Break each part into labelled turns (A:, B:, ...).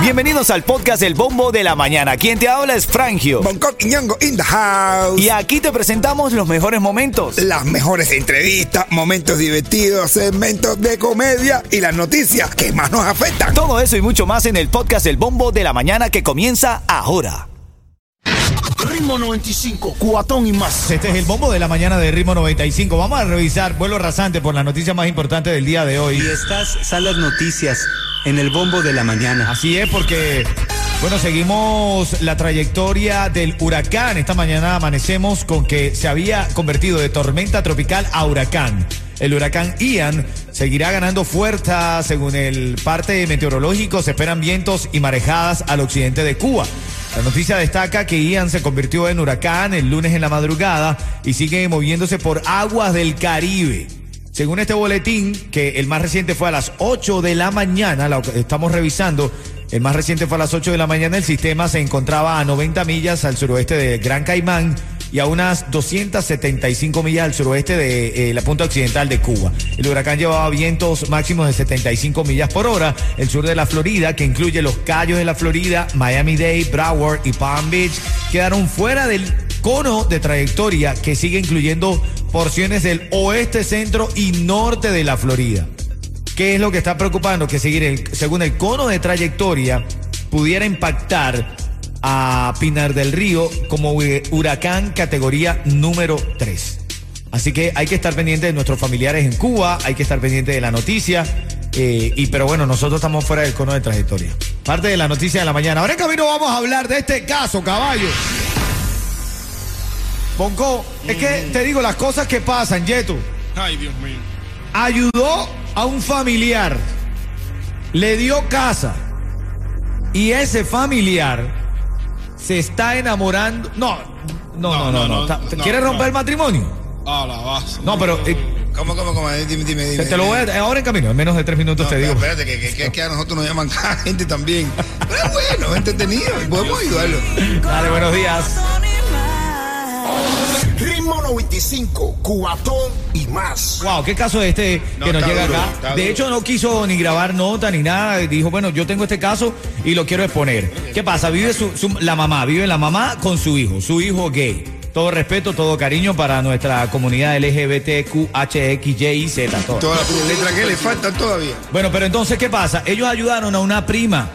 A: Bienvenidos al podcast El Bombo de la Mañana. Quien te habla es Frangio.
B: Bangkok y Ñongo in the house.
A: Y aquí te presentamos los mejores momentos.
B: Las mejores entrevistas, momentos divertidos, segmentos de comedia y las noticias que más nos afectan.
A: Todo eso y mucho más en el podcast El Bombo de la Mañana que comienza ahora.
C: Ritmo 95, cuatón y más.
D: Este es el bombo de la mañana de Ritmo 95. Vamos a revisar vuelo rasante por la noticia más importante del día de hoy.
E: Y estas son las noticias en el bombo de la mañana.
D: Así es, porque, bueno, seguimos la trayectoria del huracán. Esta mañana amanecemos con que se había convertido de tormenta tropical a huracán. El huracán Ian seguirá ganando fuerza según el parte meteorológico. Se esperan vientos y marejadas al occidente de Cuba. La noticia destaca que Ian se convirtió en huracán el lunes en la madrugada y sigue moviéndose por aguas del Caribe. Según este boletín, que el más reciente fue a las 8 de la mañana, lo estamos revisando, el más reciente fue a las 8 de la mañana, el sistema se encontraba a 90 millas al suroeste de Gran Caimán y a unas 275 millas al suroeste de eh, la punta occidental de Cuba. El huracán llevaba vientos máximos de 75 millas por hora. El sur de la Florida, que incluye los Cayos de la Florida, Miami-Dade, Broward y Palm Beach, quedaron fuera del cono de trayectoria que sigue incluyendo porciones del oeste, centro y norte de la Florida. ¿Qué es lo que está preocupando? Que seguir el, según el cono de trayectoria pudiera impactar a Pinar del Río como huracán categoría número 3. Así que hay que estar pendiente de nuestros familiares en Cuba, hay que estar pendiente de la noticia. Eh, y pero bueno, nosotros estamos fuera del cono de trayectoria. Parte de la noticia de la mañana. Ahora en camino vamos a hablar de este caso, caballo. Bonco, es que te digo las cosas que pasan, Yeto.
C: Ay, Dios mío.
D: Ayudó a un familiar, le dio casa y ese familiar se está enamorando. No, no, no, no. no,
C: no, no,
D: ¿Quieres
C: no.
D: romper el matrimonio?
C: A la base.
D: No, pero eh,
B: ¿Cómo, cómo, cómo? Dime, dime, dime.
D: te, lo voy a ahora en camino, en menos de tres minutos
B: No,
D: te digo.
B: Espérate, que, que, que, que a nosotros nos llaman cada gente también. Pero es bueno, es entretenido podemos ayudarlo.
D: Dale, buenos días.
C: Ritmo 95, cuatón y más.
D: Wow, qué caso es este
B: No,
D: que nos llega
B: duro,
D: acá. De
B: duro.
D: hecho, no quiso ni grabar nota ni nada. Dijo, bueno, yo tengo este caso y lo quiero exponer. ¿Qué pasa? Vive su, su- la mamá, vive la mamá con su hijo, su hijo gay. Todo respeto, todo cariño para nuestra comunidad LGBTQHXYZ. todo.
B: Todas las letras que le faltan todavía.
D: Bueno, pero entonces, ¿qué pasa? Ellos ayudaron a una prima,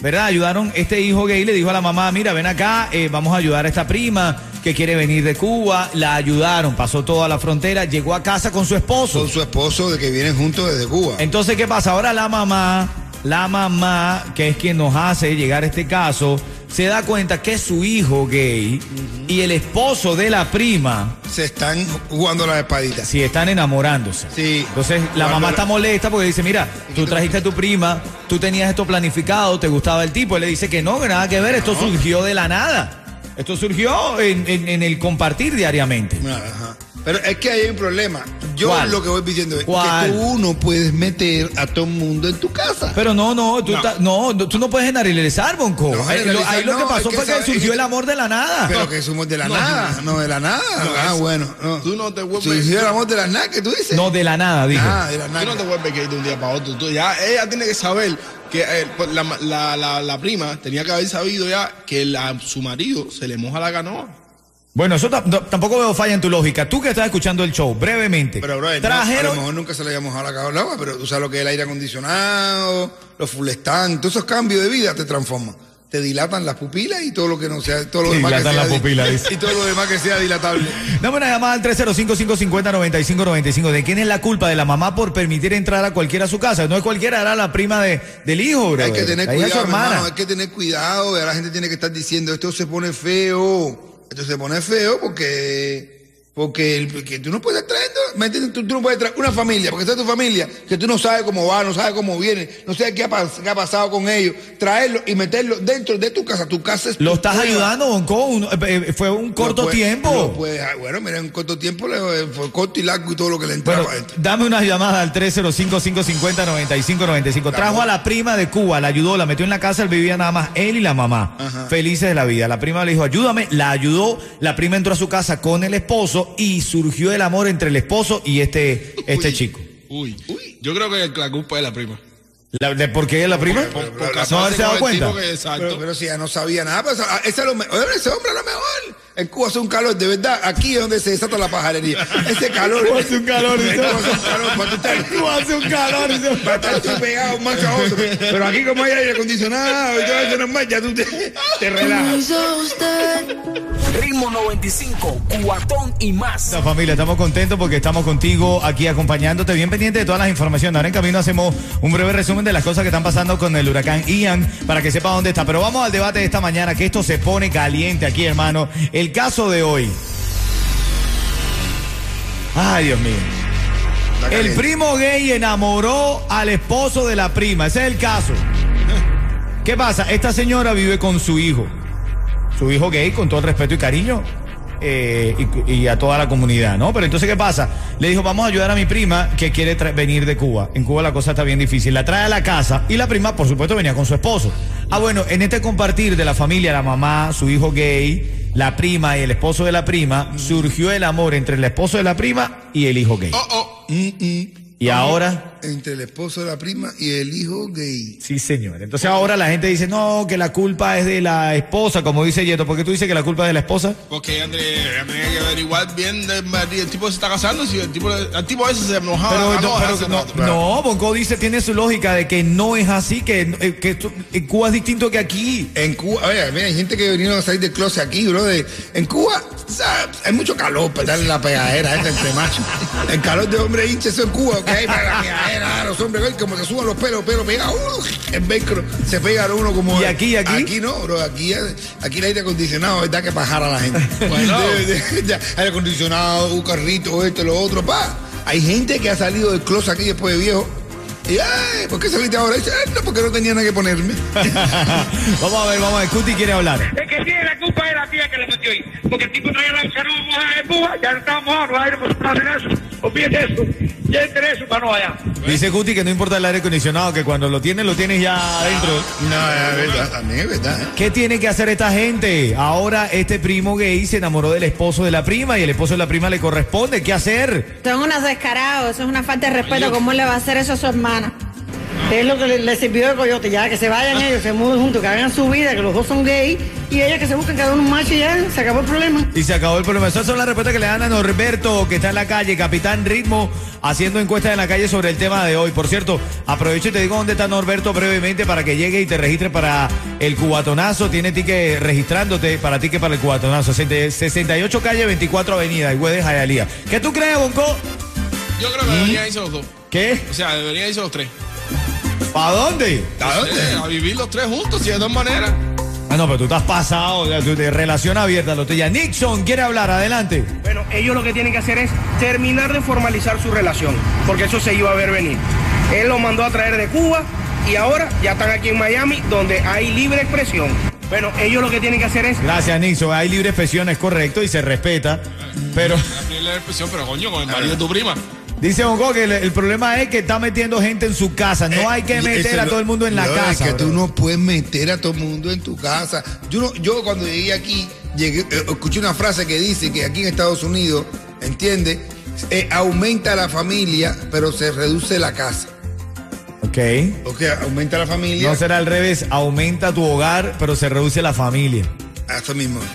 D: ¿verdad? Ayudaron, este hijo gay le dijo a la mamá, mira, ven acá, eh, vamos a ayudar a esta prima que quiere venir de Cuba. La ayudaron, pasó toda la frontera, llegó a casa con su esposo.
B: Con su esposo de que vienen juntos desde Cuba.
D: Entonces, ¿qué pasa? Ahora la mamá, la mamá, que es quien nos hace llegar a este caso, se da cuenta que su hijo gay y el esposo de la prima,
B: Se están jugando las espaditas.
D: si están enamorándose.
B: Sí.
D: Entonces la mamá
B: la-
D: está molesta porque dice, mira, tú trajiste a tu prima, tú tenías esto planificado, te gustaba el tipo. Él le dice que no, que nada que ver, esto surgió de la nada. Esto surgió en, el compartir diariamente.
B: Pero es que hay un problema. Yo
D: ¿Cuál?
B: lo que voy diciendo es
D: ¿Cuál?
B: que tú no puedes meter a todo el mundo en tu casa.
D: Pero no, no, tú,
C: No.
D: ta- no, no, tú no puedes generalizar, Bonco.
B: No,
D: Ahí lo-
B: generalizar
D: ahí lo que pasó
B: es que
D: fue que
B: sabe-
D: surgió
B: es
D: el
B: que-
D: amor de la nada.
B: Pero que somos de la
C: No,
B: nada, no de la nada. ah, bueno. No.
C: Tú no te vuelves.
B: Surgió el amor de la nada, que tú dices?
D: No, de la nada, dije.
B: Ah, de la
C: Tú no
B: nada.
C: te vuelves gay de un día para otro. Tú ya, ella tiene que saber que eh, pues, la, la, la, la prima tenía que haber sabido ya que la- su marido se le moja la canoa.
D: Bueno, eso tampoco veo falla en tu lógica. Tú que estás escuchando el show, brevemente.
B: Pero, bro, no, a lo
D: trajeron.
B: mejor nunca se le había mojado la cabeza al agua, pero tú sabes lo que es el aire acondicionado, los full stand, todos esos cambios de vida te transforman. Te dilatan las pupilas y todo lo que no sea, todo lo
D: Te
B: demás que sea
D: pupilas, dice.
B: y todo lo demás que sea dilatable.
D: Dame una llamada al 305-550-9595. ¿De quién es la culpa? ¿De la mamá por permitir entrar a cualquiera a su casa? No es cualquiera, era la prima de, del hijo, bro.
B: Hay que tener
D: La
B: cuidado, hermano, hay que tener cuidado. La gente tiene que estar diciendo, esto se pone feo. Esto se pone feo porque Porque, el- porque tú no puedes ¿me entiendes? Tú, tú no puedes traer una familia, porque esa es tu familia, que tú no sabes cómo va, no sabes cómo viene, no sabes qué ha, pas- qué ha pasado con ellos, traerlo y meterlo dentro de tu casa. Tu casa es
D: Lo estás ayudando, Bonco. un- eh, eh, fue un corto
B: Lo puede-
D: tiempo.
B: puede- ah, bueno, mira, en un corto tiempo fue corto y largo y todo lo que le entraba
D: Bueno, dame una llamada al 305-550-9595. Trajo a la prima de Cuba, la ayudó, la metió en la casa, él vivía nada más él y la mamá.
B: Ajá.
D: Felices de la vida. La prima le dijo, ayúdame, la ayudó. La prima entró a su casa con el esposo y surgió el amor entre el esposo y este, este
C: Uy.
D: chico.
C: Uy, uy. Yo creo que la culpa es la prima.
D: La- ¿De por qué la prima?
C: Por, por
D: ¿No haberse dado cuenta?
C: que-
B: Pero,
C: exacto.
B: pero si ya no sabía nada, pues, ah, ese, es oye, ese hombre es lo mejor. En Cuba hace un calor, de verdad. Aquí es donde se desata la pajarería. Ese calor.
D: Cuba hace un calor,
B: En
D: dice.
B: Cuba hace un calor. Para tú estar,
D: Cuba hace un calor.
B: para estar así pegado un macho a otro. Pero aquí, como hay aire acondicionado y todo eso normal, ya tú te, te relajas.
F: Ritmo 95, cuatón y más.
D: La familia, estamos contentos porque estamos contigo aquí acompañándote, bien pendiente de todas las informaciones. Ahora en camino hacemos un breve resumen de las cosas que están pasando con el huracán Ian para que sepa dónde está. Pero vamos al debate de esta mañana, que esto se pone caliente aquí, hermano. El caso de hoy. Ay, Dios mío. El primo gay enamoró al esposo de la prima. Ese es el caso. ¿Qué pasa? Esta señora vive con su hijo. Su hijo gay, con todo el respeto y cariño. eh, y, y a toda la comunidad, ¿no? Pero entonces, ¿qué pasa? Le dijo, vamos a ayudar a mi prima que quiere venir de Cuba. En Cuba la cosa está bien difícil. La trae a la casa y la prima, por supuesto, venía con su esposo. Ah, bueno, en este compartir de la familia, la mamá, su hijo gay, la prima y el esposo de la prima, surgió el amor entre el esposo de la prima y el hijo gay.
C: Oh, oh.
B: Mm, mm.
D: Y ahora...
B: Entre el esposo de la prima y el hijo gay.
D: Sí, señor. Entonces ahora la gente dice, no, que la culpa es de la esposa, como dice Yeto. ¿Por qué tú dices que la culpa es de la esposa?
C: Porque André tenía que averiguar bien de, el tipo se está casando, si el tipo, el tipo a veces se enojaba.
D: Pero,
C: ah,
D: no,
C: no,
D: pero no,
C: rato.
D: no, Bonco dice, tiene su lógica de que no es así, que, eh, que esto- en Cuba es distinto que aquí.
B: En Cuba, oye, mira, hay gente que vinieron a salir del closet aquí, bro. de- en Cuba. Hay mucho calor para darle la pegadera esta entre machos. El calor de hombre hincha, eso en Cuba, que hay para la pegadera, los hombres, ven como se suban los pelos, pelos pegados, uh, el velcro, se pega a uno como.
D: ¿Y aquí, aquí?
B: Aquí no, bro, aquí, aquí el aire acondicionado, ¿verdad? Que bajar a la gente.
C: Bueno.
B: De- de- de- aire acondicionado, un carrito, esto, lo otro, pa. Hay gente que ha salido del closet aquí después de viejo. Y, ay, ¿por qué saliste ahora? Y dice, "Ah, no, porque no tenía nada que ponerme.
D: vamos a ver, vamos a ver, Cuti quiere hablar.
G: El que tiene la culpa es la tía que le metió ahí. Porque el tipo traía la canoa mojada en Cuba, ya no estaba mojado, no hay aire acondicionado en eso. Olvídate eso. Ya entre eso para no allá.
D: Dice Cuti que no importa el aire acondicionado, que cuando lo tienes, lo tienes ya adentro.
B: No, es verdad, también es verdad. ¿eh?
D: ¿Qué tiene que hacer esta gente? Ahora este primo gay se enamoró del esposo de la prima y el esposo de la prima le corresponde. ¿Qué hacer?
H: Son unos descarados, eso es una falta de respeto. ¿Cómo le va a hacer eso a su hermana? Es lo que le, le sirvió de coyote, ya que se vayan ellos, se muden juntos, que hagan su vida, que los dos son gays, y ellas que se busquen cada uno un macho y ya, se acabó el problema.
D: Y se acabó el problema. Esas son las respuestas que le dan a Norberto, que está en la calle, Capitán Ritmo, haciendo encuestas en la calle sobre el tema de hoy. Por cierto, aprovecho y te digo dónde está Norberto brevemente para que llegue y te registre para el cubatonazo. Tiene ticket registrándote para ticket para el cubatonazo. 68 calle, 24 avenida, Higüey de Jayalía. ¿Qué tú crees, Bonco?
C: Yo creo que deberían irse los dos.
D: ¿Qué?
C: O sea, deberían irse los tres.
D: ¿Para dónde?
B: ¿A dónde?
C: A vivir los tres juntos, y de dos maneras.
D: Ah, no, pero tú estás pasado, de relación abierta, lo tuya. Nixon quiere hablar, adelante.
I: Bueno, ellos lo que tienen que hacer es terminar de formalizar su relación, porque eso se iba a ver venir. Él lo mandó a traer de Cuba y ahora ya están aquí en Miami, donde hay libre expresión. Bueno, ellos lo que tienen que hacer es
D: Gracias, Nixon. Hay libre expresión, es correcto y se respeta. Pero
C: La primera expresión, pero coño, con el marido de tu prima.
D: Dice Bongo que el, el problema es que está metiendo gente en su casa. No hay que
B: Eh,
D: meter a todo el mundo en la
B: no,
D: casa.
B: Es que tú no puedes meter a todo el mundo en tu casa. Yo, no, yo cuando llegué aquí, llegué, eh, escuché una frase que dice que aquí en Estados Unidos, ¿entiendes? Eh, aumenta la familia, pero se reduce la casa.
D: Ok.
B: O sea, aumenta la familia.
D: No será al revés. Aumenta tu hogar, pero se reduce la familia.
B: Eso mismo.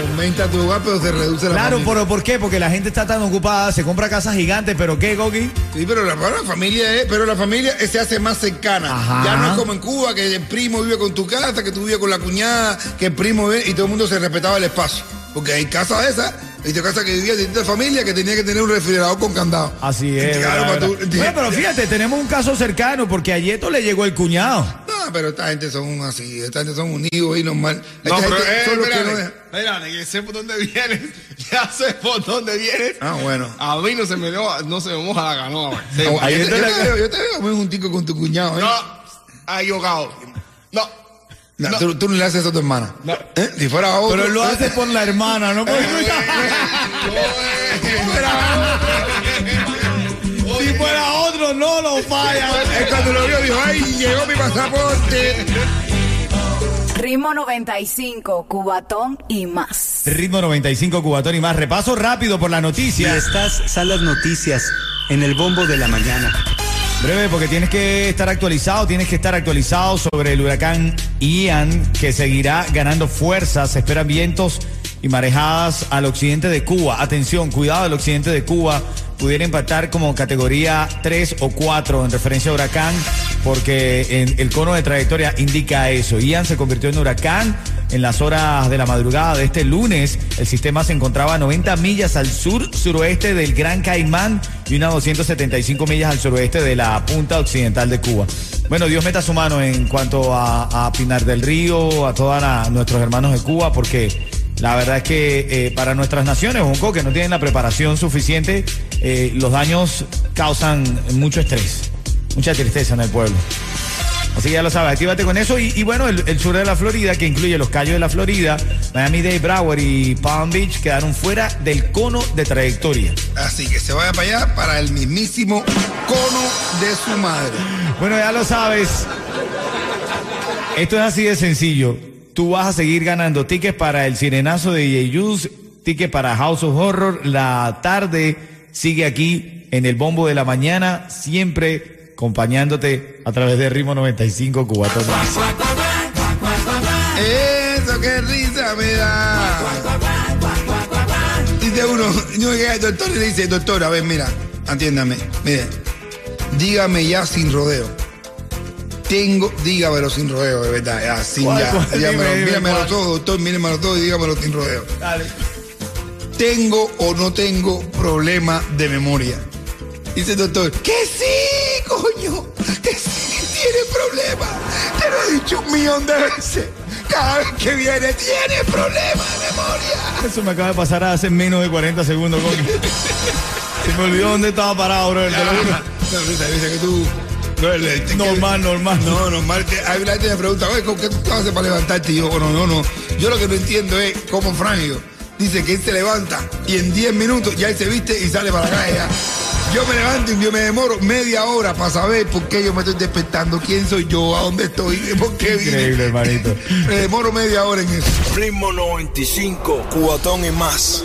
B: aumenta tu hogar, pero se reduce la
D: Claro,
B: familia.
D: pero ¿por qué? Porque la gente está tan ocupada, se compra casas gigantes, pero ¿qué, Gogi?
B: Sí, pero la, familia es, pero la familia se hace más cercana.
D: Ajá.
B: Ya no es como en Cuba, que el primo vive con tu casa, que tú vives con la cuñada, que el primo vive y todo el mundo se respetaba el espacio. Porque hay casas de esas, hay casas que vivían distintas familias que tenía que tener un refrigerador con candado.
D: Así es. Pero fíjate, tenemos un caso cercano porque a Yeto le llegó el cuñado.
B: No, pero esta gente son así, esta gente son unidos y normal.
C: No,
B: Esta
C: pero,
B: gente
C: eh,
B: son los que no
C: que sé por dónde vienes. Ya sé por dónde vienes.
B: Ah, bueno.
C: A mí no se me, dio- no se me moja la canoa, güey. Sí, güey.
B: yo, te, yo te veo, yo te veo muy juntico con tu cuñado, ¿eh?
C: No, ha equivocado. No.
B: No,
C: no.
B: Tú, tú no le haces eso a tu hermana.
C: No.
B: ¿Eh? Si fuera otro.
D: Pero él lo hace por la hermana, no por Si fuera otro, no lo falla.
B: Él cuando lo vio dijo, ay, llegó mi pasaporte.
J: Ritmo 95, Cubatón y más.
D: Ritmo 95 Cubatón y más. Repaso rápido por la
E: Y
D: noticia.
E: estas son las noticias en el bombo de la mañana.
D: Breve, porque tienes que estar actualizado, tienes que estar actualizado sobre el huracán Ian, que seguirá ganando fuerza. Se esperan vientos y marejadas al occidente de Cuba. Atención, cuidado, el occidente de Cuba pudiera impactar como categoría 3 o 4 en referencia a huracán, porque en el cono de trayectoria indica eso. Ian se convirtió en huracán en las horas de la madrugada de este lunes. El sistema se encontraba a 90 millas al sur-suroeste del Gran Caimán y unas 275 millas al suroeste de la punta occidental de Cuba. Bueno, Dios meta su mano en cuanto a, Pinar del Río, a todos nuestros hermanos de Cuba, porque la verdad es que eh, para nuestras naciones, Bonco, que no tienen la preparación suficiente, eh, los daños causan mucho estrés, mucha tristeza en el pueblo. Así que ya lo sabes, actívate con eso. Y, bueno, el, sur de la Florida, que incluye los Cayos de la Florida, Miami-Dade, Broward y Palm Beach, quedaron fuera del cono de trayectoria.
B: Así que se vaya para allá para el mismísimo cono de su madre.
D: Bueno, ya lo sabes. Esto es así de sencillo. Tú vas a seguir ganando tickets para el sirenazo de Yeyus, tickets para House of Horror. La tarde sigue aquí en el bombo de la mañana, siempre acompañándote a través de Ritmo 95 Cubatón.
B: Eso, qué risa me da. Dice uno, yo llega el doctor y le dice, doctor, a ver, mira, atiéndame, mire, dígame ya sin rodeo tengo, dígamelo sin rodeo, de verdad, así ya. Dígamelo, míramelo todo, doctor, míramelo todo y dígamelo sin rodeo. Dale. ¿Tengo o no tengo problema de memoria? Dice el doctor, que sí, coño, que sí tiene problema. Te lo he dicho un millón de veces. Cada vez que viene tiene problema de memoria.
D: Eso me acaba de pasar hace menos de 40 segundos, coño. Se me olvidó dónde estaba parado, bro.
B: No, no, dice que tú
D: normal, normal.
B: No, normal. Hay una gente que me pregunta, oye, ¿qué tú haces para levantarte? Y yo, bueno, no, no. Yo lo que no entiendo es cómo Franjo dice que él se levanta y en 10 minutos ya él se viste y sale para la calle. Yo me levanto y yo me demoro media hora para saber por qué yo me estoy despertando, quién soy yo, a dónde estoy, por qué vine.
D: Increíble, hermanito.
B: me demoro media hora en eso.
F: Ritmo 95, cubatón y más.